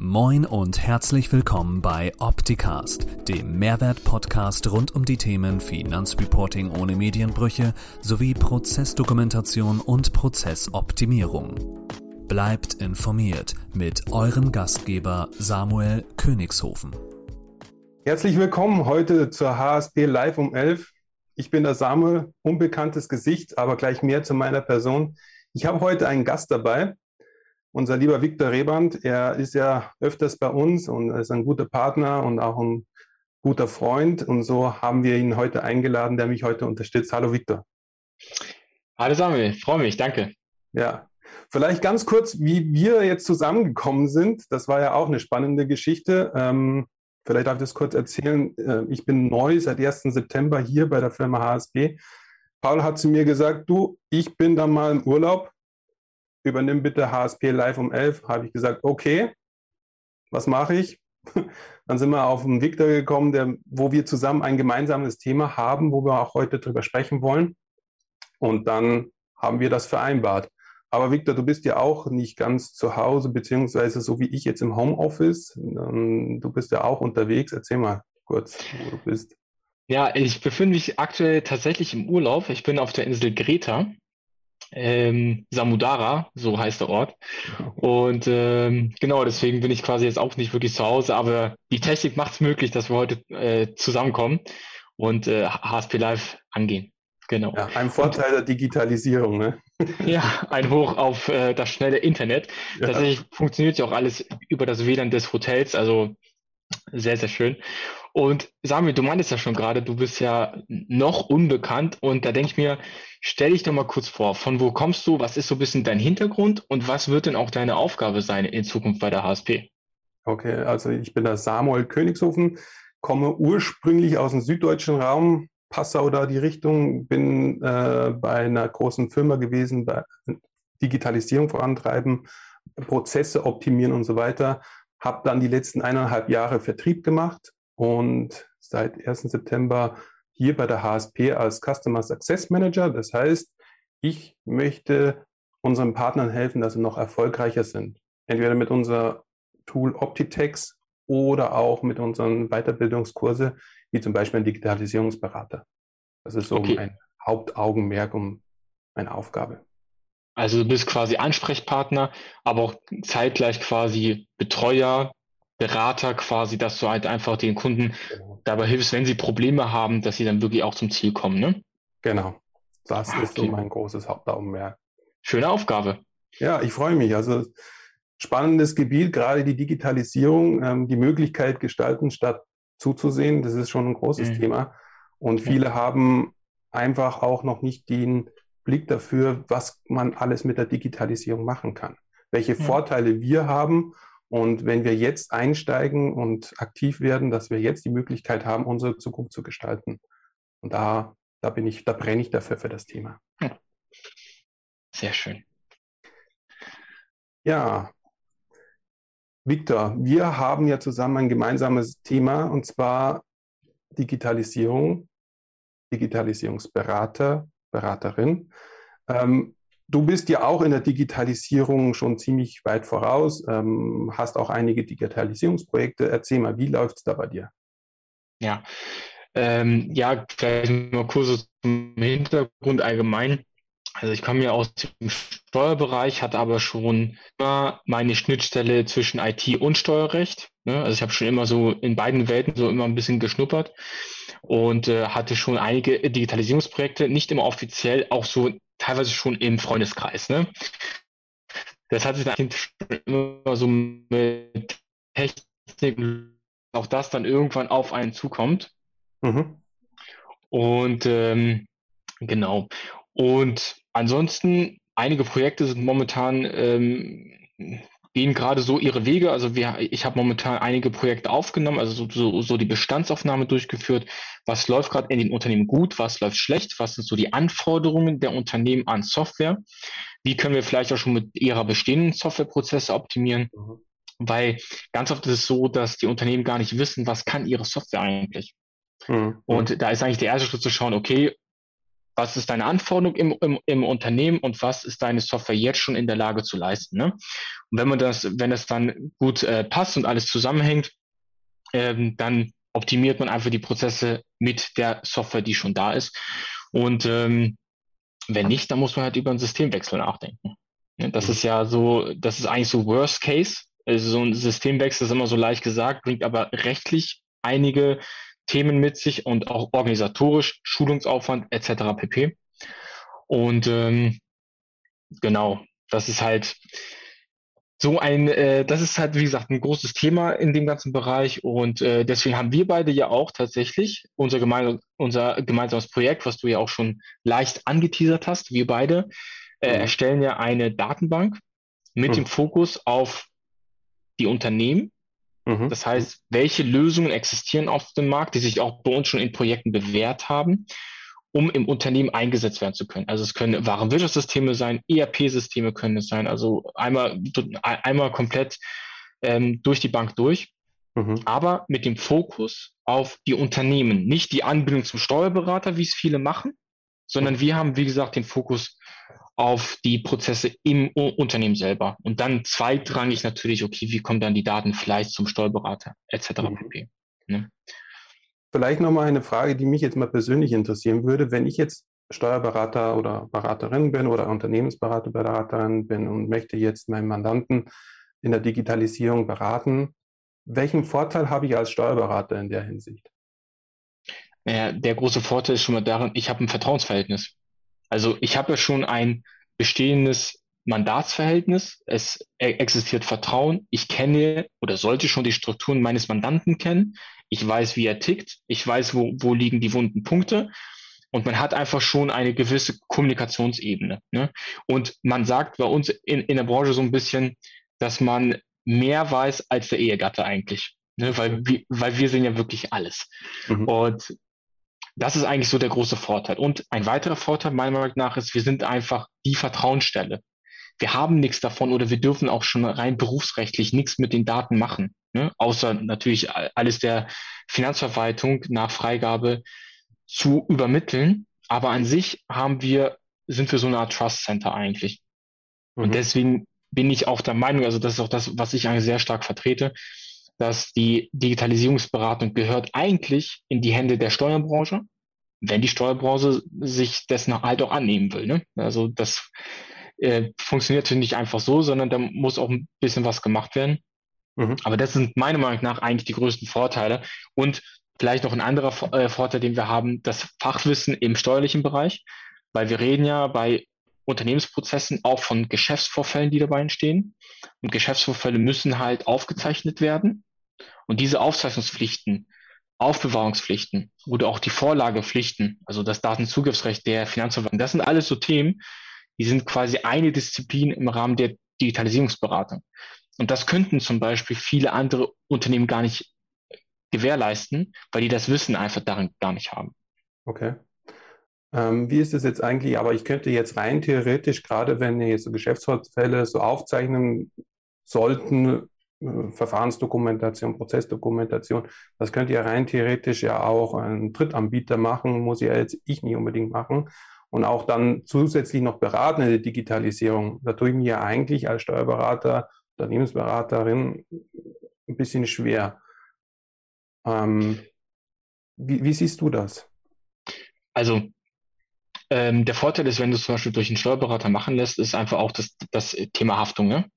Moin und herzlich willkommen bei Opticast, dem Mehrwert-Podcast rund um die Themen Finanzreporting ohne Medienbrüche sowie Prozessdokumentation und Prozessoptimierung. Bleibt informiert mit eurem Gastgeber Samuel Königshofen. Herzlich willkommen heute zur HSP Live um 11. Ich bin der Samuel, unbekanntes Gesicht, aber gleich mehr zu meiner Person. Ich habe heute einen Gast dabei, unser lieber Viktor Reband, er ist ja öfters bei uns und ist ein guter Partner und auch ein guter Freund. Und so haben wir ihn heute eingeladen, der mich heute unterstützt. Hallo Viktor. Hallo Samuel, freue mich, danke. Ja, vielleicht ganz kurz, wie wir jetzt zusammengekommen sind. Das war ja auch eine spannende Geschichte. Ähm, vielleicht darf ich das kurz erzählen. Äh, ich bin neu seit 1. September hier bei der Firma HSP. Paul hat zu mir gesagt, du, ich bin da mal im Urlaub übernimm bitte HSP live um 11. Habe ich gesagt, okay, was mache ich? Dann sind wir auf einen Victor gekommen, der, wo wir zusammen ein gemeinsames Thema haben, wo wir auch heute drüber sprechen wollen. Und dann haben wir das vereinbart. Aber Victor, du bist ja auch nicht ganz zu Hause, beziehungsweise so wie ich jetzt im Homeoffice. Du bist ja auch unterwegs. Erzähl mal kurz, wo du bist. Ja, ich befinde mich aktuell tatsächlich im Urlaub. Ich bin auf der Insel Greta ähm, Samudara, so heißt der Ort. Und ähm, genau, deswegen bin ich quasi jetzt auch nicht wirklich zu Hause, aber die Technik macht es möglich, dass wir heute äh, zusammenkommen und äh, HSP Live angehen. Genau. Ja, ein Vorteil der Digitalisierung, ne? ja, ein Hoch auf äh, das schnelle Internet. Ja. Tatsächlich funktioniert ja auch alles über das WLAN des Hotels, also sehr, sehr schön. Und Samuel, du meintest ja schon gerade, du bist ja noch unbekannt und da denke ich mir, stell dich doch mal kurz vor, von wo kommst du, was ist so ein bisschen dein Hintergrund und was wird denn auch deine Aufgabe sein in Zukunft bei der HSP? Okay, also ich bin der Samuel Königshofen, komme ursprünglich aus dem süddeutschen Raum, Passau da die Richtung, bin äh, bei einer großen Firma gewesen, bei Digitalisierung vorantreiben, Prozesse optimieren und so weiter. Habe dann die letzten eineinhalb Jahre Vertrieb gemacht, und seit 1. September hier bei der HSP als Customer Success Manager. Das heißt, ich möchte unseren Partnern helfen, dass sie noch erfolgreicher sind. Entweder mit unser Tool Optitex oder auch mit unseren Weiterbildungskurse, wie zum Beispiel ein Digitalisierungsberater. Das ist so okay. mein Hauptaugenmerk und meine Aufgabe. Also du bist quasi Ansprechpartner, aber auch zeitgleich quasi Betreuer Berater quasi, dass du halt einfach den Kunden genau. dabei hilfst, wenn sie Probleme haben, dass sie dann wirklich auch zum Ziel kommen, ne? Genau. Das okay. ist so mein großes Hauptaugenmerk. Schöne Aufgabe. Ja, ich freue mich. Also spannendes Gebiet, gerade die Digitalisierung, ähm, die Möglichkeit gestalten statt zuzusehen, das ist schon ein großes mhm. Thema. Und viele haben einfach auch noch nicht den Blick dafür, was man alles mit der Digitalisierung machen kann. Welche mhm. Vorteile wir haben und wenn wir jetzt einsteigen und aktiv werden, dass wir jetzt die Möglichkeit haben, unsere Zukunft zu gestalten. Und da, da bin ich, da brenne ich dafür für das Thema. Sehr schön. Ja. Victor, wir haben ja zusammen ein gemeinsames Thema und zwar Digitalisierung, Digitalisierungsberater, Beraterin. Ähm, Du bist ja auch in der Digitalisierung schon ziemlich weit voraus, ähm, hast auch einige Digitalisierungsprojekte. Erzähl mal, wie läuft es da bei dir? Ja, ähm, ja, vielleicht mal kurz zum Hintergrund allgemein. Also ich komme ja aus dem Steuerbereich, hatte aber schon immer meine Schnittstelle zwischen IT und Steuerrecht. Ne? Also ich habe schon immer so in beiden Welten so immer ein bisschen geschnuppert und äh, hatte schon einige Digitalisierungsprojekte, nicht immer offiziell, auch so teilweise schon im Freundeskreis. Ne? Das hat sich dann immer so mit Technik, auch das dann irgendwann auf einen zukommt. Mhm. Und ähm, genau. Und ansonsten, einige Projekte sind momentan ähm, gehen gerade so ihre Wege. Also wir, ich habe momentan einige Projekte aufgenommen, also so, so, so die Bestandsaufnahme durchgeführt. Was läuft gerade in den Unternehmen gut, was läuft schlecht, was sind so die Anforderungen der Unternehmen an Software? Wie können wir vielleicht auch schon mit ihrer bestehenden Softwareprozesse optimieren? Mhm. Weil ganz oft ist es so, dass die Unternehmen gar nicht wissen, was kann ihre Software eigentlich. Mhm. Und da ist eigentlich der erste Schritt zu schauen, okay, was ist deine Anforderung im, im, im Unternehmen und was ist deine Software jetzt schon in der Lage zu leisten. Ne? Und wenn man das, wenn das dann gut äh, passt und alles zusammenhängt, ähm, dann optimiert man einfach die Prozesse mit der Software, die schon da ist. Und ähm, wenn nicht, dann muss man halt über einen Systemwechsel nachdenken. Das mhm. ist ja so, das ist eigentlich so Worst Case. Also so ein Systemwechsel ist immer so leicht gesagt, bringt aber rechtlich einige Themen mit sich und auch organisatorisch, Schulungsaufwand etc. pp. Und ähm, genau, das ist halt so ein, äh, das ist halt, wie gesagt, ein großes Thema in dem ganzen Bereich. Und äh, deswegen haben wir beide ja auch tatsächlich unser, gemein, unser gemeinsames Projekt, was du ja auch schon leicht angeteasert hast, wir beide äh, mhm. erstellen ja eine Datenbank mit mhm. dem Fokus auf die Unternehmen. Mhm. Das heißt, welche Lösungen existieren auf dem Markt, die sich auch bei uns schon in Projekten bewährt haben um im Unternehmen eingesetzt werden zu können. Also es können Warenwirtschaftssysteme sein, ERP-Systeme können es sein, also einmal, einmal komplett ähm, durch die Bank durch, mhm. aber mit dem Fokus auf die Unternehmen, nicht die Anbindung zum Steuerberater, wie es viele machen, sondern mhm. wir haben, wie gesagt, den Fokus auf die Prozesse im Unternehmen selber. Und dann zweitrangig natürlich, okay, wie kommen dann die Daten vielleicht zum Steuerberater etc. Mhm. pp. Ne? Vielleicht nochmal eine Frage, die mich jetzt mal persönlich interessieren würde. Wenn ich jetzt Steuerberater oder Beraterin bin oder Unternehmensberater, Beraterin bin und möchte jetzt meinen Mandanten in der Digitalisierung beraten, welchen Vorteil habe ich als Steuerberater in der Hinsicht? Naja, der große Vorteil ist schon mal darin, ich habe ein Vertrauensverhältnis. Also ich habe ja schon ein bestehendes Mandatsverhältnis. Es e-, existiert Vertrauen. Ich kenne oder sollte schon die Strukturen meines Mandanten kennen. Ich weiß, wie er tickt. Ich weiß, wo, wo liegen die wunden Punkte. Und man hat einfach schon eine gewisse Kommunikationsebene. Ne? Und man sagt bei uns in, in der Branche so ein bisschen, dass man mehr weiß als der Ehegatte eigentlich. Ne? Weil, wir, weil wir sehen ja wirklich alles. Mhm. Und das ist eigentlich so der große Vorteil. Und ein weiterer Vorteil meiner Meinung nach ist, wir sind einfach die Vertrauensstelle. Wir haben nichts davon oder wir dürfen auch schon rein berufsrechtlich nichts mit den Daten machen. Ne? Außer natürlich alles der Finanzverwaltung nach Freigabe zu übermitteln. Aber an sich haben wir, sind wir so eine Art Trust Center eigentlich. Mhm. Und deswegen bin ich auch der Meinung, also das ist auch das, was ich eigentlich sehr stark vertrete, dass die Digitalisierungsberatung gehört eigentlich in die Hände der Steuerbranche, wenn die Steuerbranche sich dessen halt auch annehmen will. Ne? Also das äh, funktioniert natürlich nicht einfach so, sondern da muss auch ein bisschen was gemacht werden. Mhm. Aber das sind meiner Meinung nach eigentlich die größten Vorteile. Und vielleicht noch ein anderer äh, Vorteil, den wir haben, das Fachwissen im steuerlichen Bereich, weil wir reden ja bei Unternehmensprozessen auch von Geschäftsvorfällen, die dabei entstehen. Und Geschäftsvorfälle müssen halt aufgezeichnet werden. Und diese Aufzeichnungspflichten, Aufbewahrungspflichten oder auch die Vorlagepflichten, also das Datenzugriffsrecht der Finanzverwaltung, das sind alles so Themen, die sind quasi eine Disziplin im Rahmen der Digitalisierungsberatung. Und das könnten zum Beispiel viele andere Unternehmen gar nicht gewährleisten, weil die das Wissen einfach darin gar nicht haben. Okay. Ähm, wie ist es jetzt eigentlich? Aber ich könnte jetzt rein theoretisch, gerade wenn ihr so Geschäftsfälle so aufzeichnen sollten, äh, Verfahrensdokumentation, Prozessdokumentation, das könnte ja rein theoretisch ja auch ein Drittanbieter machen, muss ja jetzt ich nicht unbedingt machen. Und auch dann zusätzlich noch beraten in der Digitalisierung. Da tue ich mir ja eigentlich als Steuerberater Unternehmensberaterin ein bisschen schwer. Ähm, wie, wie, siehst du das? Also ähm, der Vorteil ist, wenn du zum Beispiel durch einen Steuerberater machen lässt, ist einfach auch das, das Thema Haftung. Ne?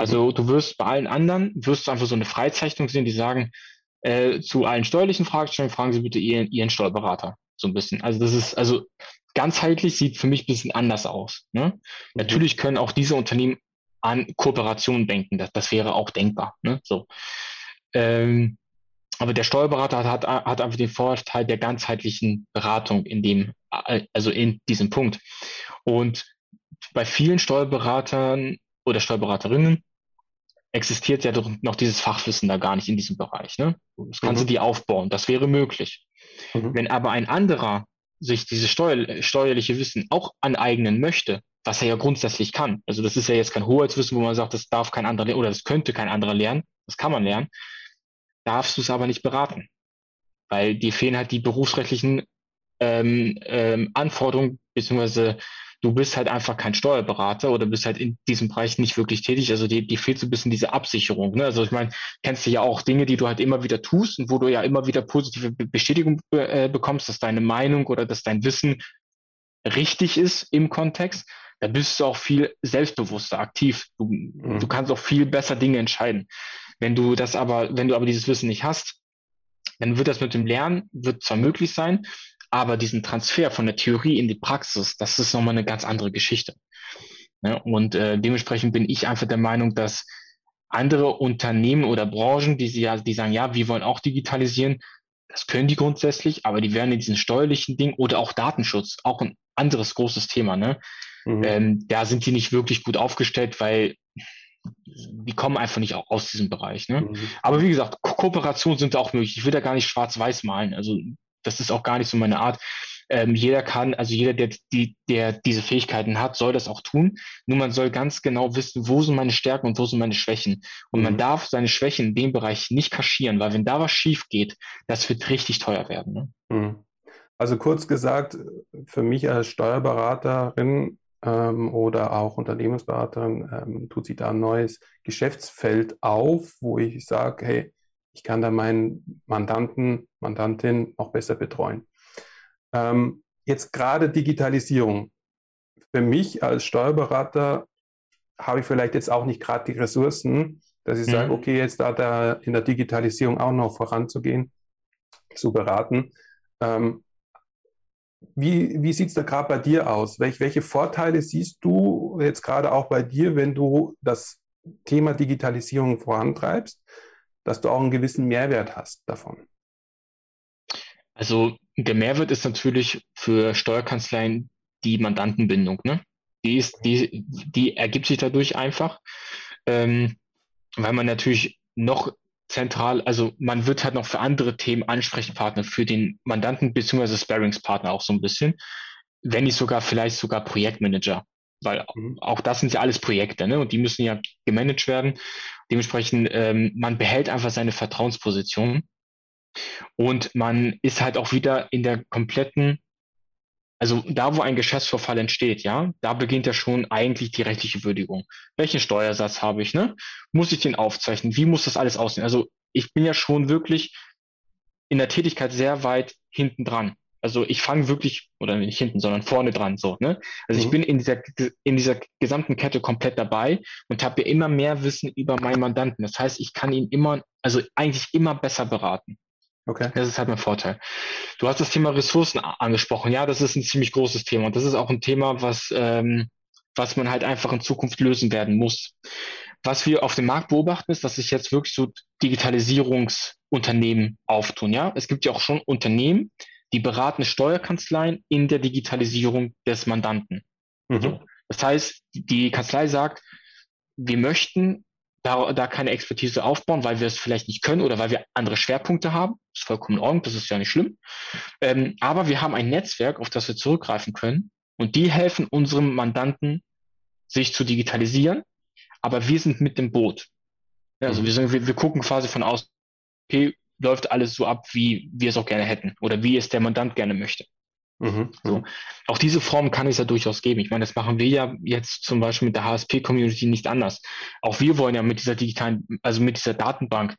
Also du wirst bei allen anderen, wirst du einfach so eine Freizeichnung sehen, die sagen, äh, zu allen steuerlichen Fragestellungen fragen Sie bitte Ihren, Ihren Steuerberater. So ein bisschen. Also das ist, also ganzheitlich sieht für mich ein bisschen anders aus. Ne? Mhm. Natürlich können auch diese Unternehmen an Kooperation denken. Das, das wäre auch denkbar. Ne? So. Ähm, aber der Steuerberater hat, hat einfach den Vorteil der ganzheitlichen Beratung in dem, also in diesem Punkt. Und bei vielen Steuerberatern oder Steuerberaterinnen existiert ja doch noch dieses Fachwissen da gar nicht in diesem Bereich. Ne? Das kannst mhm. du dir aufbauen. Das wäre möglich. Mhm. Wenn aber ein anderer sich dieses steuer, steuerliche Wissen auch aneignen möchte, was er ja grundsätzlich kann. Also das ist ja jetzt kein Hoheitswissen, wo man sagt, das darf kein anderer lernen oder das könnte kein anderer lernen. Das kann man lernen. Darfst du es aber nicht beraten. Weil dir fehlen halt die berufsrechtlichen ähm, ähm, Anforderungen, beziehungsweise du bist halt einfach kein Steuerberater oder bist halt in diesem Bereich nicht wirklich tätig. Also dir, dir fehlt so ein bisschen diese Absicherung. Ne? Also ich meine, kennst du ja auch Dinge, die du halt immer wieder tust und wo du ja immer wieder positive Bestätigung äh, bekommst, dass deine Meinung oder dass dein Wissen richtig ist im Kontext. Da bist du auch viel selbstbewusster, aktiv. Du, mhm. du kannst auch viel besser Dinge entscheiden. Wenn du das aber, wenn du aber dieses Wissen nicht hast, dann wird das mit dem Lernen, wird zwar möglich sein, aber diesen Transfer von der Theorie in die Praxis, das ist nochmal eine ganz andere Geschichte. Ja, und äh, dementsprechend bin ich einfach der Meinung, dass andere Unternehmen oder Branchen, die, sie ja, die sagen, ja, wir wollen auch digitalisieren, das können die grundsätzlich, aber die werden in diesen steuerlichen Dingen oder auch Datenschutz, auch ein anderes großes Thema, ne? Mhm. Ähm, da sind die nicht wirklich gut aufgestellt, weil die kommen einfach nicht aus diesem Bereich. Ne? Mhm. Aber wie gesagt, Ko Kooperationen sind auch möglich. Ich will da gar nicht schwarz-weiß malen. Also das ist auch gar nicht so meine Art. Ähm, jeder kann, also jeder, der, die, der diese Fähigkeiten hat, soll das auch tun. Nur man soll ganz genau wissen, wo sind meine Stärken und wo sind meine Schwächen. Und mhm. man darf seine Schwächen in dem Bereich nicht kaschieren, weil wenn da was schief geht, das wird richtig teuer werden. Ne? Mhm. Also kurz gesagt, für mich als Steuerberaterin ähm, oder auch Unternehmensberaterin ähm, tut sich da ein neues Geschäftsfeld auf, wo ich sage, hey, ich kann da meinen Mandanten, Mandantin noch besser betreuen. Ähm, jetzt gerade Digitalisierung. Für mich als Steuerberater habe ich vielleicht jetzt auch nicht gerade die Ressourcen, dass ich mhm. sage, okay, jetzt da, da in der Digitalisierung auch noch voranzugehen, zu beraten. Ähm, wie, wie sieht es da gerade bei dir aus? Welch, welche Vorteile siehst du jetzt gerade auch bei dir, wenn du das Thema Digitalisierung vorantreibst? Dass du auch einen gewissen Mehrwert hast davon. Also der Mehrwert ist natürlich für Steuerkanzleien die Mandantenbindung. Ne? Die, ist, die, die ergibt sich dadurch einfach, ähm, weil man natürlich noch zentral, also man wird halt noch für andere Themen Ansprechpartner für den Mandanten bzw. Sparingspartner auch so ein bisschen, wenn nicht sogar vielleicht sogar Projektmanager, weil mhm. auch das sind ja alles Projekte, ne? Und die müssen ja gemanagt werden. Dementsprechend, ähm, man behält einfach seine Vertrauensposition und man ist halt auch wieder in der kompletten, also da, wo ein Geschäftsvorfall entsteht, ja, da beginnt ja schon eigentlich die rechtliche Würdigung. Welchen Steuersatz habe ich, ne? Muss ich den aufzeichnen? Wie muss das alles aussehen? Also ich bin ja schon wirklich in der Tätigkeit sehr weit hinten dran. Also ich fange wirklich, oder nicht hinten, sondern vorne dran so. Ne? Also mhm. ich bin in dieser, in dieser gesamten Kette komplett dabei und habe immer mehr Wissen über meinen Mandanten. Das heißt, ich kann ihn immer, also eigentlich immer besser beraten. Okay. Das ist halt mein Vorteil. Du hast das Thema Ressourcen angesprochen. Ja, das ist ein ziemlich großes Thema. Und das ist auch ein Thema, was, ähm, was man halt einfach in Zukunft lösen werden muss. Was wir auf dem Markt beobachten, ist, dass sich jetzt wirklich so Digitalisierungsunternehmen auftun. Ja, es gibt ja auch schon Unternehmen, die beraten Steuerkanzleien in der Digitalisierung des Mandanten. Mhm. Das heißt, die Kanzlei sagt, wir möchten da, da keine Expertise aufbauen, weil wir es vielleicht nicht können oder weil wir andere Schwerpunkte haben. Das ist vollkommen in Ordnung, das ist ja nicht schlimm. Ähm, aber wir haben ein Netzwerk, auf das wir zurückgreifen können und die helfen unserem Mandanten, sich zu digitalisieren. Aber wir sind mit dem Boot. Also mhm. wir, sind, wir, wir gucken quasi von außen, okay, läuft alles so ab, wie wir es auch gerne hätten oder wie es der Mandant gerne möchte. Mhm, so. Mhm. Auch diese Form kann es ja durchaus geben. Ich meine, das machen wir ja jetzt zum Beispiel mit der HSP-Community nicht anders. Auch wir wollen ja mit dieser digitalen, also mit dieser Datenbank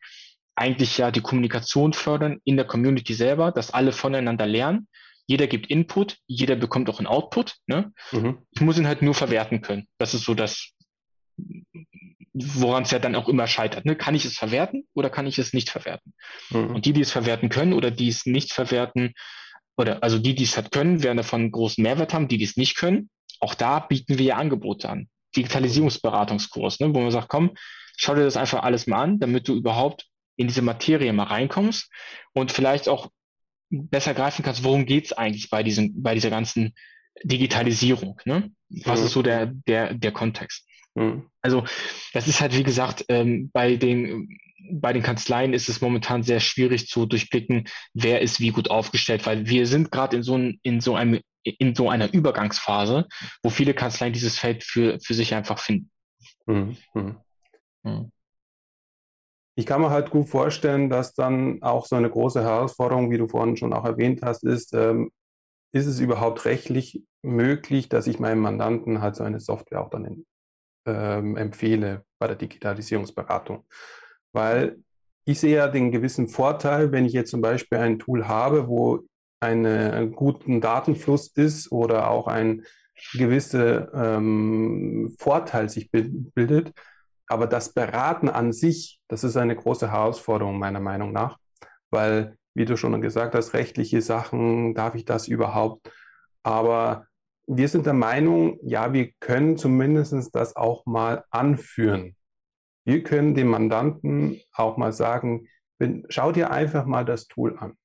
eigentlich ja die Kommunikation fördern in der Community selber, dass alle voneinander lernen. Jeder gibt Input, jeder bekommt auch einen Output. Ne? Mhm. Ich muss ihn halt nur verwerten können. Das ist so das, woran es ja dann auch immer scheitert. Ne? Kann ich es verwerten oder kann ich es nicht verwerten? Mhm. Und die, die es verwerten können oder die es nicht verwerten, oder also die, die es halt können, werden davon großen Mehrwert haben, die, die es nicht können, auch da bieten wir ja Angebote an. Digitalisierungsberatungskurs, ne? wo man sagt, komm, schau dir das einfach alles mal an, damit du überhaupt in diese Materie mal reinkommst und vielleicht auch besser greifen kannst, worum geht's eigentlich bei diesem, bei dieser ganzen Digitalisierung? Ne? Was mhm. ist so der, der, der Kontext? Mhm. Also das ist halt, wie gesagt, ähm, bei, den, bei den Kanzleien ist es momentan sehr schwierig zu durchblicken, wer ist wie gut aufgestellt, weil wir sind gerade in so, ein, in, so einem, in so einer Übergangsphase, wo viele Kanzleien dieses Feld für, für sich einfach finden. Mhm. mhm. Ich kann mir halt gut vorstellen, dass dann auch so eine große Herausforderung, wie du vorhin schon auch erwähnt hast, ist, ähm, ist es überhaupt rechtlich möglich, dass ich meinem Mandanten halt so eine Software auch dann ähm, empfehle bei der Digitalisierungsberatung? Weil ich sehe ja den gewissen Vorteil, wenn ich jetzt zum Beispiel ein Tool habe, wo einen guten Datenfluss ist oder auch ein gewisser ähm, Vorteil sich bildet. Aber das Beraten an sich, das ist eine große Herausforderung meiner Meinung nach, weil, wie du schon gesagt hast, rechtliche Sachen, darf ich das überhaupt? Aber wir sind der Meinung, ja, wir können zumindest das auch mal anführen. Wir können dem Mandanten auch mal sagen, schau dir einfach mal das Tool an.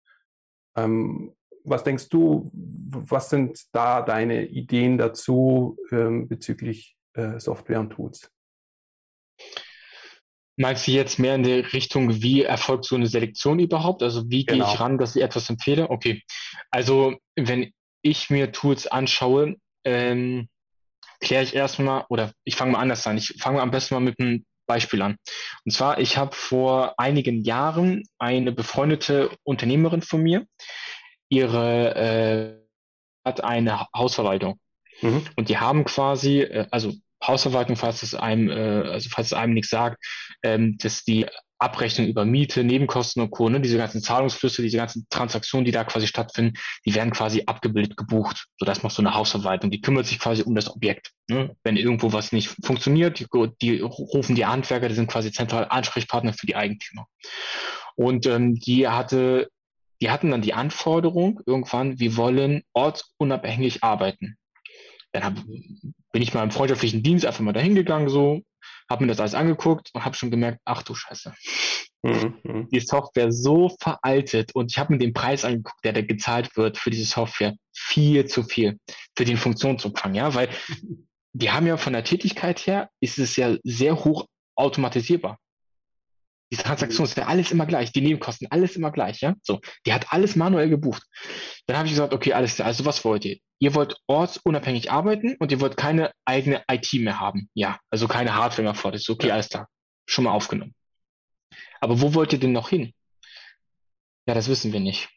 Ähm, was denkst du, was sind da deine Ideen dazu ähm, bezüglich äh, Software und Tools? Meinst du jetzt mehr in der Richtung, wie erfolgt so eine Selektion überhaupt? Also wie genau. gehe ich ran, dass ich etwas empfehle? Okay. Also wenn ich mir Tools anschaue, ähm, kläre ich erstmal, oder ich fange mal anders an. Ich fange am besten mal mit einem Beispiel an. Und zwar, ich habe vor einigen Jahren eine befreundete Unternehmerin von mir, ihre äh, hat eine Hausverwaltung. Mhm. Und die haben quasi, äh, also Hausverwaltung, falls es einem, äh, also falls es einem nichts sagt, ähm, dass die Abrechnung über Miete, Nebenkosten und Co., ne, diese ganzen Zahlungsflüsse, diese ganzen Transaktionen, die da quasi stattfinden, die werden quasi abgebildet, gebucht. So, das macht so eine Hausverwaltung. Die kümmert sich quasi um das Objekt. Ne? Wenn irgendwo was nicht funktioniert, die, die rufen die Handwerker, die sind quasi zentral Ansprechpartner für die Eigentümer. Und ähm, die hatte die hatten dann die Anforderung irgendwann, wir wollen ortsunabhängig arbeiten. Dann hab, bin ich mal im freundschaftlichen Dienst einfach mal dahin gegangen, so, habe mir das alles angeguckt und habe schon gemerkt, ach du Scheiße. Mhm. Die Software so veraltet und ich habe mir den Preis angeguckt, der da gezahlt wird für diese Software. Viel zu viel für den Funktionsumfang, ja, weil die haben ja von der Tätigkeit her, ist es ja sehr hoch automatisierbar. Die Transaktion ist ja alles immer gleich, die Nebenkosten, alles immer gleich, ja. So, die hat alles manuell gebucht. Dann habe ich gesagt, okay, alles also was wollt ihr? Ihr wollt ortsunabhängig arbeiten und ihr wollt keine eigene IT mehr haben. Ja, also keine Hardware mehr vor. Das ist okay, alles klar. Schon mal aufgenommen. Aber wo wollt ihr denn noch hin? Ja, das wissen wir nicht.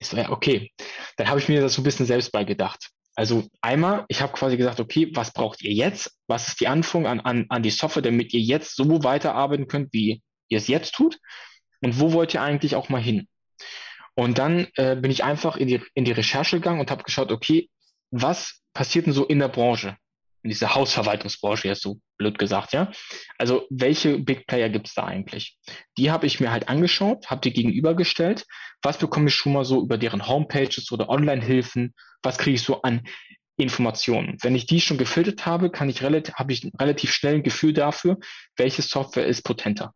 Ich so, ja, okay. Dann habe ich mir das so ein bisschen selbst beigedacht. Also einmal, ich habe quasi gesagt, okay, was braucht ihr jetzt? Was ist die Anforderung an, an, an die Software, damit ihr jetzt so weiterarbeiten könnt, wie ihr es jetzt tut und wo wollt ihr eigentlich auch mal hin? Und dann äh, bin ich einfach in die, in die Recherche gegangen und habe geschaut, okay, was passiert denn so in der Branche? In dieser Hausverwaltungsbranche, jetzt so blöd gesagt, ja. Also welche Big Player gibt es da eigentlich? Die habe ich mir halt angeschaut, habe die gegenübergestellt. Was bekomme ich schon mal so über deren Homepages oder Online-Hilfen? Was kriege ich so an Informationen? Wenn ich die schon gefiltert habe, kann ich relativ, habe ich relativ schnell ein Gefühl dafür, welche Software ist potenter.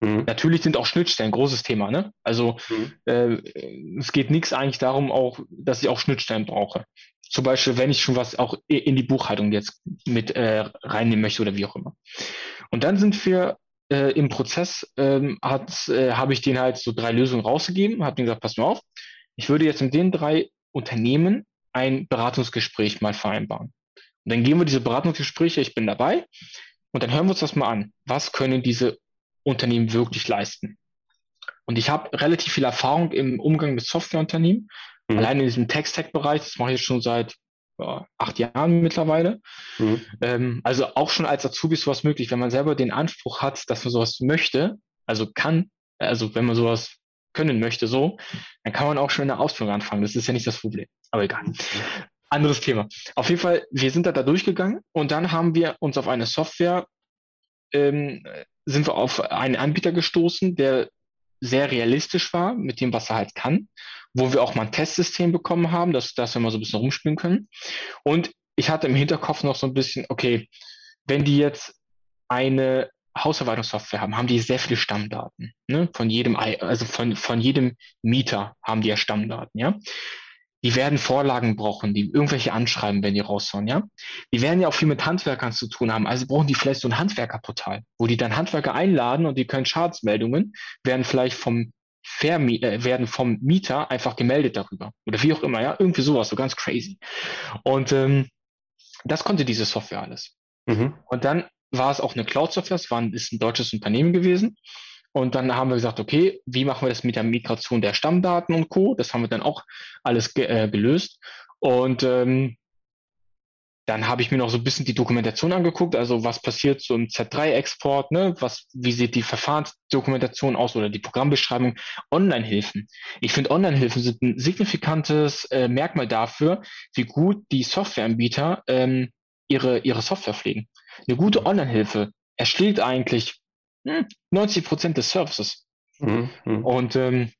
Mhm. Natürlich sind auch Schnittstellen ein großes Thema. Ne? Also mhm. äh, es geht nichts eigentlich darum, auch, dass ich auch Schnittstellen brauche. Zum Beispiel, wenn ich schon was auch in die Buchhaltung jetzt mit äh, reinnehmen möchte oder wie auch immer. Und dann sind wir äh, im Prozess, ähm, hat, äh, habe ich denen halt so drei Lösungen rausgegeben, habe denen gesagt, pass mal auf, ich würde jetzt mit den drei Unternehmen ein Beratungsgespräch mal vereinbaren. Und dann gehen wir diese Beratungsgespräche, ich bin dabei, und dann hören wir uns das mal an. Was können diese Unternehmen wirklich leisten. Und ich habe relativ viel Erfahrung im Umgang mit Softwareunternehmen, mhm. allein in diesem Text-Tech-Bereich, das mache ich schon seit ja, acht Jahren mittlerweile. Mhm. Ähm, also auch schon als Azubi ist sowas möglich, wenn man selber den Anspruch hat, dass man sowas möchte, also kann, also wenn man sowas können möchte, so, dann kann man auch schon in der Ausbildung anfangen. Das ist ja nicht das Problem. Aber egal. Mhm. Anderes Thema. Auf jeden Fall, wir sind da, da durchgegangen und dann haben wir uns auf eine Software ähm, sind wir auf einen Anbieter gestoßen, der sehr realistisch war mit dem, was er halt kann, wo wir auch mal ein Testsystem bekommen haben, dass, dass wir mal so ein bisschen rumspielen können. Und ich hatte im Hinterkopf noch so ein bisschen, okay, wenn die jetzt eine Hausverwaltungssoftware haben, haben die sehr viele Stammdaten. Ne? Von jedem, also von, von jedem Mieter haben die ja Stammdaten, ja die werden Vorlagen brauchen, die irgendwelche anschreiben, wenn die raushauen, ja. Die werden ja auch viel mit Handwerkern zu tun haben, also brauchen die vielleicht so ein Handwerkerportal, wo die dann Handwerker einladen und die können Schadensmeldungen, werden vielleicht vom Vermi äh, werden vom Mieter einfach gemeldet darüber. Oder wie auch immer, ja, irgendwie sowas, so ganz crazy. Und ähm, das konnte diese Software alles. Mhm. Und dann war es auch eine Cloud-Software, es war ein, ist ein deutsches Unternehmen gewesen. Und dann haben wir gesagt, okay, wie machen wir das mit der Migration der Stammdaten und Co. Das haben wir dann auch alles ge äh, gelöst. Und ähm, dann habe ich mir noch so ein bisschen die Dokumentation angeguckt, also was passiert so im Z3-Export, ne? Was, wie sieht die Verfahrensdokumentation aus oder die Programmbeschreibung? Online-Hilfen. Ich finde, Online-Hilfen sind ein signifikantes äh, Merkmal dafür, wie gut die Softwareanbieter ähm, ihre, ihre Software pflegen. Eine gute Online-Hilfe erschlägt eigentlich 90 Prozent des Services. Mhm. Und ähm,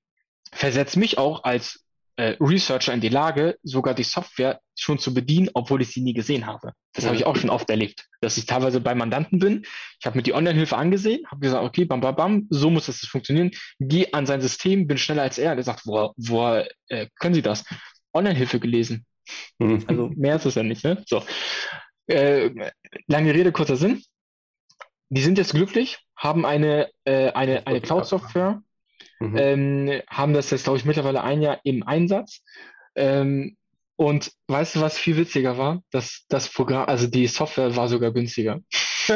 versetzt mich auch als äh, Researcher in die Lage, sogar die Software schon zu bedienen, obwohl ich sie nie gesehen habe. Das ja. habe ich auch schon oft erlebt, dass ich teilweise bei Mandanten bin. Ich habe mir die Online-Hilfe angesehen, habe gesagt, okay, bam, bam, bam, so muss das funktionieren. Gehe an sein System, bin schneller als er. Der sagt, wo, wo äh, können Sie das? Online-Hilfe gelesen. Mhm. Also mehr ist es ja nicht. Ne? So. Äh, lange Rede, kurzer Sinn. Die sind jetzt glücklich, haben eine, äh, eine, eine Cloud-Software, Mhm. Ähm, haben das jetzt, glaube ich, mittlerweile ein Jahr im Einsatz. Ähm, und weißt du, was viel witziger war? Das, das Programm, also die Software war sogar günstiger.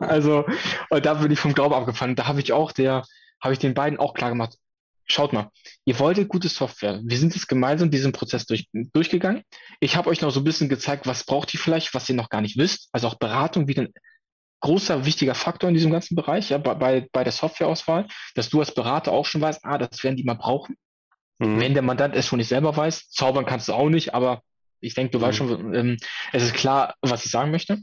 also, und da bin ich vom Glauben abgefallen. Da habe ich auch der, habe ich den beiden auch klar gemacht. Schaut mal, ihr wolltet gute Software. Wir sind jetzt gemeinsam diesen Prozess durch, durchgegangen. Ich habe euch noch so ein bisschen gezeigt, was braucht ihr vielleicht, was ihr noch gar nicht wisst. Also auch Beratung, wie denn großer, wichtiger Faktor in diesem ganzen Bereich, ja, bei, bei der Softwareauswahl, dass du als Berater auch schon weißt, ah, das werden die mal brauchen. Mhm. Wenn der Mandant es schon nicht selber weiß, zaubern kannst du auch nicht, aber ich denke, du mhm. weißt schon, ähm, es ist klar, was ich sagen möchte.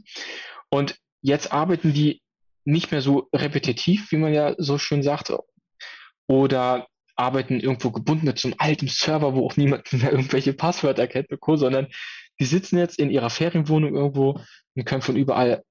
Und jetzt arbeiten die nicht mehr so repetitiv, wie man ja so schön sagt, oder arbeiten irgendwo gebunden zum alten Server, wo auch niemand mehr irgendwelche Passwörter kennt, sondern die sitzen jetzt in ihrer Ferienwohnung irgendwo und können von überall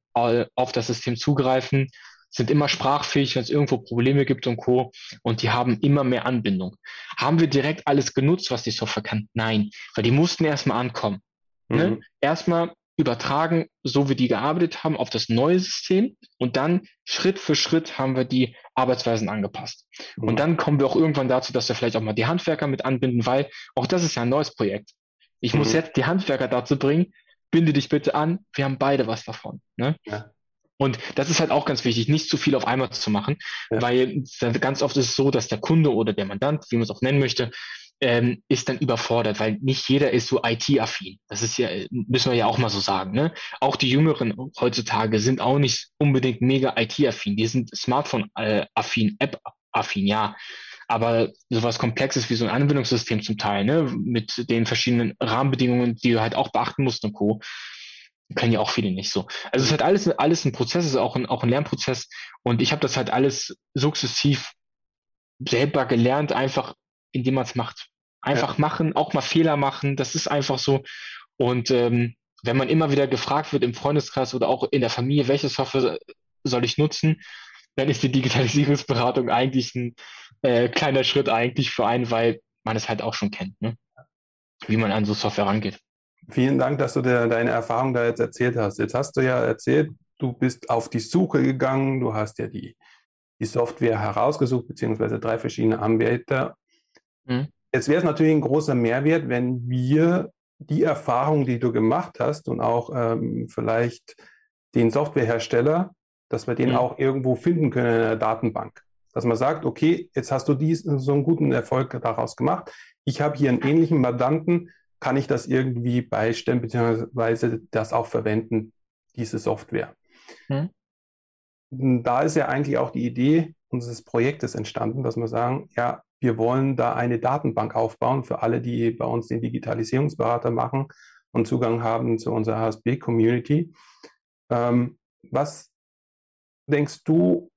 auf das System zugreifen, sind immer sprachfähig, wenn es irgendwo Probleme gibt und Co. Und die haben immer mehr Anbindung. Haben wir direkt alles genutzt, was die Software kann? Nein, weil die mussten erstmal ankommen. Ne? Mhm. Ne? Erstmal übertragen, so wie die gearbeitet haben, auf das neue System und dann Schritt für Schritt haben wir die Arbeitsweisen angepasst. Mhm. Und dann kommen wir auch irgendwann dazu, dass wir vielleicht auch mal die Handwerker mit anbinden, weil auch das ist ja ein neues Projekt. Ich mhm. muss jetzt die Handwerker dazu bringen, binde dich bitte an, wir haben beide was davon. Ne? Ja. Und das ist halt auch ganz wichtig, nicht zu viel auf einmal zu machen, ja. weil ganz oft ist es so, dass der Kunde oder der Mandant, wie man es auch nennen möchte, ähm, ist dann überfordert, weil nicht jeder ist so IT-affin. Das ist ja, müssen wir ja auch mal so sagen. Ne? Auch die Jüngeren heutzutage sind auch nicht unbedingt mega IT-affin. Die sind Smartphone-affin, App-affin, ja. Aber sowas Komplexes wie so ein Anwendungssystem zum Teil, ne, mit den verschiedenen Rahmenbedingungen, die du halt auch beachten musst und Co., können ja auch viele nicht so. Also es ist halt alles, alles ein Prozess, es ist auch ein, auch ein Lernprozess. Und ich habe das halt alles sukzessiv selber gelernt, einfach indem man es macht. Einfach ja. machen, auch mal Fehler machen, das ist einfach so. Und ähm, wenn man immer wieder gefragt wird im Freundeskreis oder auch in der Familie, welche Software soll ich nutzen, dann ist die Digitalisierungsberatung eigentlich ein äh, kleiner Schritt eigentlich für einen, weil man es halt auch schon kennt, ne? wie man an so Software rangeht. Vielen Dank, dass du dir deine Erfahrung da jetzt erzählt hast. Jetzt hast du ja erzählt, du bist auf die Suche gegangen, du hast ja die, die Software herausgesucht, beziehungsweise drei verschiedene Anbieter. Mhm. Jetzt wäre es natürlich ein großer Mehrwert, wenn wir die Erfahrung, die du gemacht hast und auch ähm, vielleicht den Softwarehersteller dass wir den mhm. auch irgendwo finden können in der Datenbank. Dass man sagt, okay, jetzt hast du dies, so einen guten Erfolg daraus gemacht. Ich habe hier einen ähnlichen Mandanten, kann ich das irgendwie beistellen, beziehungsweise das auch verwenden, diese Software. Mhm. Da ist ja eigentlich auch die Idee unseres Projektes entstanden, dass wir sagen, ja, wir wollen da eine Datenbank aufbauen für alle, die bei uns den Digitalisierungsberater machen und Zugang haben zu unserer HSB-Community. Ähm, was denkst du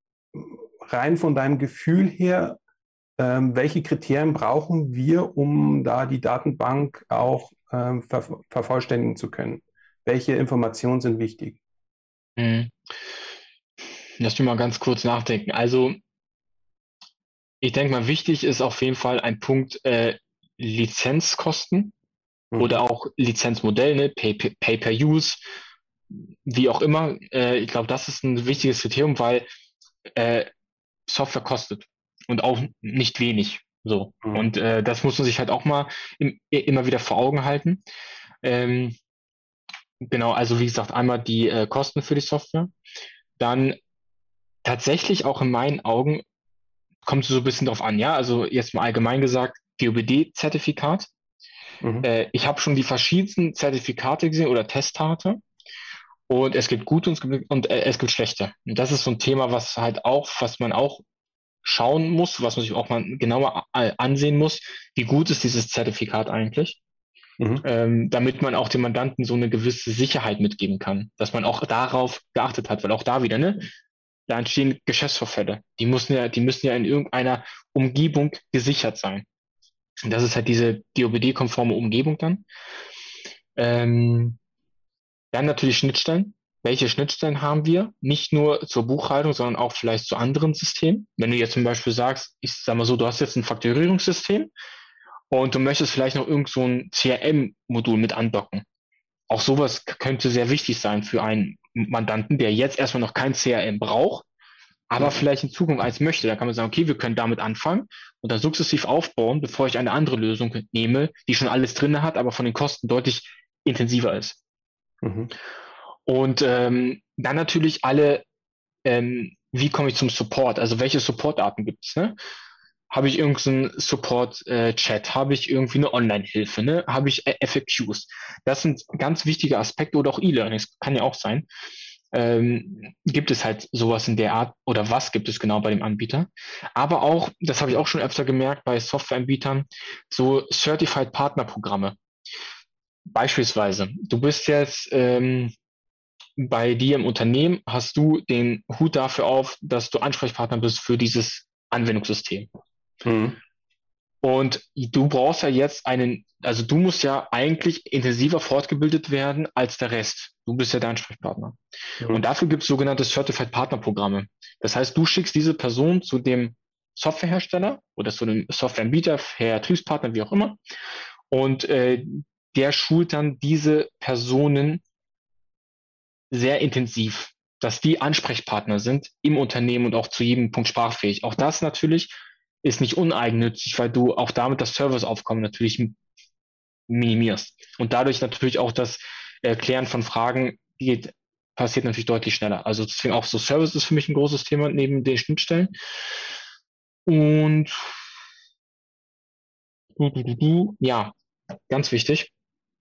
rein von deinem Gefühl her, ähm, welche Kriterien brauchen wir, um da die Datenbank auch ähm, ver vervollständigen zu können? Welche Informationen sind wichtig? Hm. Lass mich mal ganz kurz nachdenken. Also, ich denke mal, wichtig ist auf jeden Fall ein Punkt äh, Lizenzkosten mhm. oder auch Lizenzmodell, ne? Pay-per-Use. pay per use wie auch immer, äh, ich glaube, das ist ein wichtiges Kriterium, weil äh, Software kostet und auch nicht wenig. So. Mhm. Und äh, das muss man sich halt auch mal im, immer wieder vor Augen halten. Ähm, genau, also wie gesagt, einmal die äh, Kosten für die Software. Dann tatsächlich auch in meinen Augen kommt so ein bisschen drauf an, ja. Also jetzt mal allgemein gesagt, GOBD-Zertifikat. Mhm. Äh, ich habe schon die verschiedensten Zertifikate gesehen oder Testate. Und es gibt gute und es gibt, und, äh, es gibt schlechte. Und das ist so ein Thema, was halt auch, was man auch schauen muss, was man sich auch mal genauer ansehen muss. Wie gut ist dieses Zertifikat eigentlich? Mhm. Ähm, damit man auch dem Mandanten so eine gewisse Sicherheit mitgeben kann, dass man auch darauf geachtet hat, weil auch da wieder, ne, da entstehen Geschäftsvorfälle. Die müssen ja, die müssen ja in irgendeiner Umgebung gesichert sein. Und das ist halt diese GOBD-konforme Umgebung dann. Ähm, dann natürlich Schnittstellen. Welche Schnittstellen haben wir? Nicht nur zur Buchhaltung, sondern auch vielleicht zu anderen Systemen. Wenn du jetzt zum Beispiel sagst, ich sag mal so, du hast jetzt ein Faktorierungssystem und du möchtest vielleicht noch irgend so ein CRM-Modul mit andocken. Auch sowas könnte sehr wichtig sein für einen Mandanten, der jetzt erstmal noch kein CRM braucht, aber vielleicht in Zukunft eins möchte. Da kann man sagen, okay, wir können damit anfangen und dann sukzessiv aufbauen, bevor ich eine andere Lösung nehme, die schon alles drin hat, aber von den Kosten deutlich intensiver ist. Mhm. Und ähm, dann natürlich alle, ähm, wie komme ich zum Support? Also welche Supportarten gibt es? Ne? Habe ich irgendeinen Support-Chat? Äh, Habe ich irgendwie eine Online-Hilfe? Ne? Habe ich äh, FAQs? Das sind ganz wichtige Aspekte oder auch E-Learnings, kann ja auch sein. Ähm, gibt es halt sowas in der Art oder was gibt es genau bei dem Anbieter. Aber auch, das habe ich auch schon öfter gemerkt bei Softwareanbietern, so Certified Partner Programme. Beispielsweise, du bist jetzt ähm, bei dir im Unternehmen, hast du den Hut dafür auf, dass du Ansprechpartner bist für dieses Anwendungssystem. Mhm. Und du brauchst ja jetzt einen, also du musst ja eigentlich intensiver fortgebildet werden als der Rest. Du bist ja der Ansprechpartner. Mhm. Und dafür gibt es sogenannte Certified Partner Programme. Das heißt, du schickst diese Person zu dem Softwarehersteller oder zu dem Softwareanbieter, Vertriebspartner, wie auch immer. Und äh, der schult dann diese Personen sehr intensiv, dass die Ansprechpartner sind im Unternehmen und auch zu jedem Punkt sprachfähig. Auch das natürlich ist nicht uneigennützig, weil du auch damit das Serviceaufkommen natürlich minimierst. Und dadurch natürlich auch das Erklären von Fragen geht, passiert natürlich deutlich schneller. Also deswegen auch so Service ist für mich ein großes Thema neben den Schnittstellen. Und ja, ganz wichtig.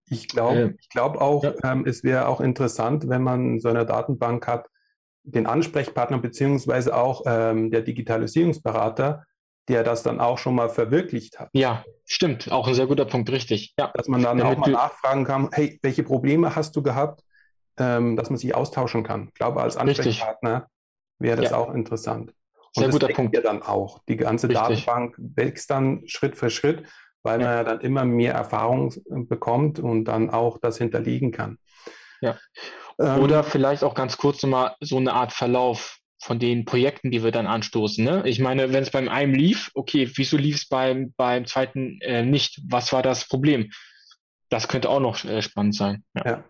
Ich glaube ich glaub auch, ja. ähm, es wäre auch interessant, wenn man so eine Datenbank hat, den Ansprechpartner beziehungsweise auch ähm, der Digitalisierungsberater der das dann auch schon mal verwirklicht hat. Ja, stimmt. Auch ein sehr guter Punkt, richtig. Ja. Dass man dann Damit auch mal nachfragen kann, hey, welche Probleme hast du gehabt, ähm, dass man sich austauschen kann. Ich glaube, als Ansprechpartner wäre das ja. auch interessant. Und sehr guter Punkt. Ja dann auch. Die ganze richtig. Datenbank wächst dann Schritt für Schritt, weil ja. man ja dann immer mehr Erfahrung bekommt und dann auch das hinterlegen kann. Ja. Ähm, Oder vielleicht auch ganz kurz nochmal so eine Art Verlauf von den Projekten, die wir dann anstoßen. Ne? Ich meine, wenn es beim einen lief, okay, wieso lief es beim, beim zweiten äh, nicht? Was war das Problem? Das könnte auch noch äh, spannend sein. Ja. ja.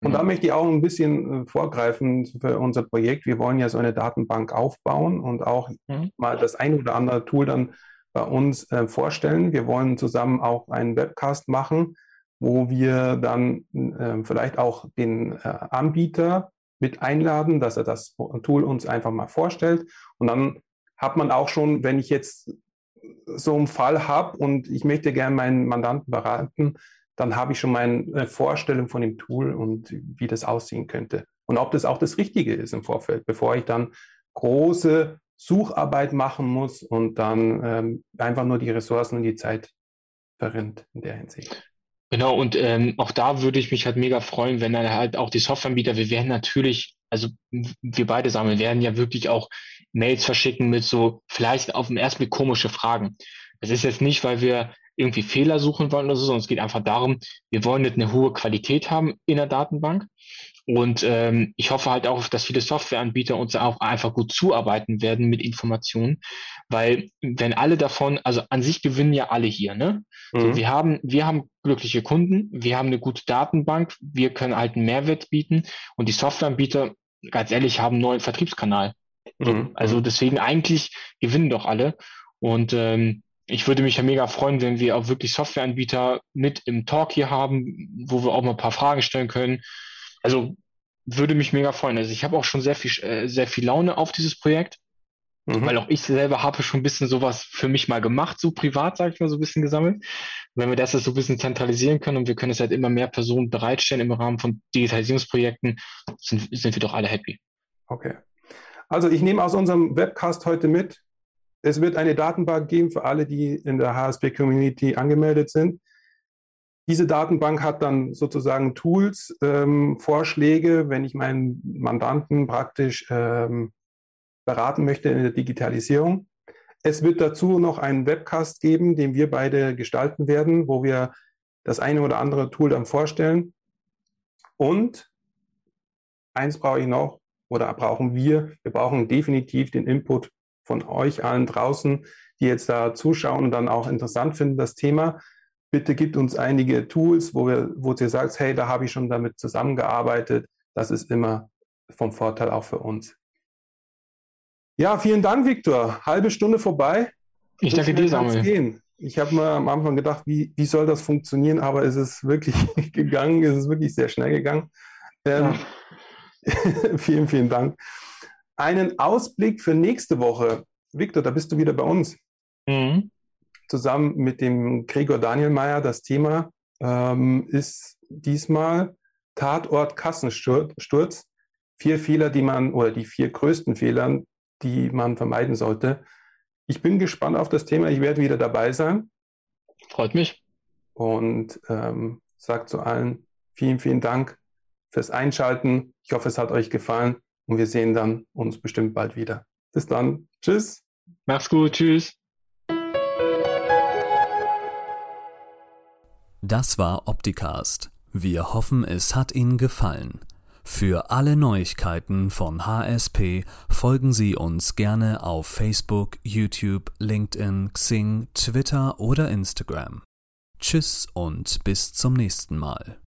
Und da möchte ich auch ein bisschen äh, vorgreifen für unser Projekt. Wir wollen ja so eine Datenbank aufbauen und auch mhm. mal das ein oder andere Tool dann bei uns äh, vorstellen. Wir wollen zusammen auch einen Webcast machen, wo wir dann äh, vielleicht auch den äh, Anbieter mit einladen, dass er das Tool uns einfach mal vorstellt. Und dann hat man auch schon, wenn ich jetzt so einen Fall habe und ich möchte gerne meinen Mandanten beraten, dann habe ich schon meine Vorstellung von dem Tool und wie das aussehen könnte. Und ob das auch das Richtige ist im Vorfeld, bevor ich dann große Sucharbeit machen muss und dann ähm, einfach nur die Ressourcen und die Zeit verrinnt in der Hinsicht. Genau, und ähm, auch da würde ich mich halt mega freuen, wenn dann halt auch die Softwareanbieter, wir werden natürlich, also wir beide sagen, wir werden ja wirklich auch Mails verschicken mit so vielleicht auf dem ersten Blick komische Fragen. Das ist jetzt nicht, weil wir irgendwie Fehler suchen wollen oder so, sondern es geht einfach darum, wir wollen nicht eine hohe Qualität haben in der Datenbank. Und ähm, ich hoffe halt auch, dass viele Softwareanbieter uns auch einfach gut zuarbeiten werden mit Informationen, weil wenn alle davon, also an sich gewinnen ja alle hier, ne? Mhm. So, wir haben, wir haben glückliche Kunden, wir haben eine gute Datenbank, wir können halt einen Mehrwert bieten und die Softwareanbieter, ganz ehrlich, haben einen neuen Vertriebskanal. Mhm. Also deswegen eigentlich gewinnen doch alle. Und ähm, ich würde mich ja mega freuen, wenn wir auch wirklich Softwareanbieter mit im Talk hier haben, wo wir auch mal ein paar Fragen stellen können. Also würde mich mega freuen. Also ich habe auch schon sehr viel, äh, sehr viel Laune auf dieses Projekt. Mhm. Weil auch ich selber habe schon ein bisschen sowas für mich mal gemacht, so privat, sage ich mal, so ein bisschen gesammelt. Und wenn wir das jetzt so ein bisschen zentralisieren können und wir können es halt immer mehr Personen bereitstellen im Rahmen von Digitalisierungsprojekten, sind, sind wir doch alle happy. Okay. Also ich nehme aus unserem Webcast heute mit, es wird eine Datenbank geben für alle, die in der HSP Community angemeldet sind. Diese Datenbank hat dann sozusagen Tools, ähm, Vorschläge, wenn ich meinen Mandanten praktisch ähm, beraten möchte in der Digitalisierung. Es wird dazu noch einen Webcast geben, den wir beide gestalten werden, wo wir das eine oder andere Tool dann vorstellen. Und eins brauche ich noch oder brauchen wir. Wir brauchen definitiv den Input von euch allen draußen, die jetzt da zuschauen und dann auch interessant finden, das Thema. Bitte gibt uns einige Tools, wo, wir, wo ihr sagt, hey, da habe ich schon damit zusammengearbeitet. Das ist immer vom Vorteil auch für uns. Ja, vielen Dank, Viktor. Halbe Stunde vorbei. Ich danke dir, Samuel. Ich habe mir am Anfang gedacht, wie, wie soll das funktionieren, aber es ist wirklich gegangen, es ist wirklich sehr schnell gegangen. Ähm, ja. vielen, vielen Dank. Einen Ausblick für nächste Woche. Viktor, da bist du wieder bei uns. Mhm. Zusammen mit dem Gregor Danielmeier. Das Thema ähm, ist diesmal Tatort Kassensturz. Vier Fehler, die man, oder die vier größten Fehler, die man vermeiden sollte. Ich bin gespannt auf das Thema. Ich werde wieder dabei sein. Freut mich. Und ähm, sagt zu allen vielen, vielen Dank fürs Einschalten. Ich hoffe, es hat euch gefallen und wir sehen dann uns bestimmt bald wieder. Bis dann. Tschüss. Mach's gut. Tschüss. Das war Opticast. Wir hoffen, es hat Ihnen gefallen. Für alle Neuigkeiten von HSP folgen Sie uns gerne auf Facebook, YouTube, LinkedIn, Xing, Twitter oder Instagram. Tschüss und bis zum nächsten Mal.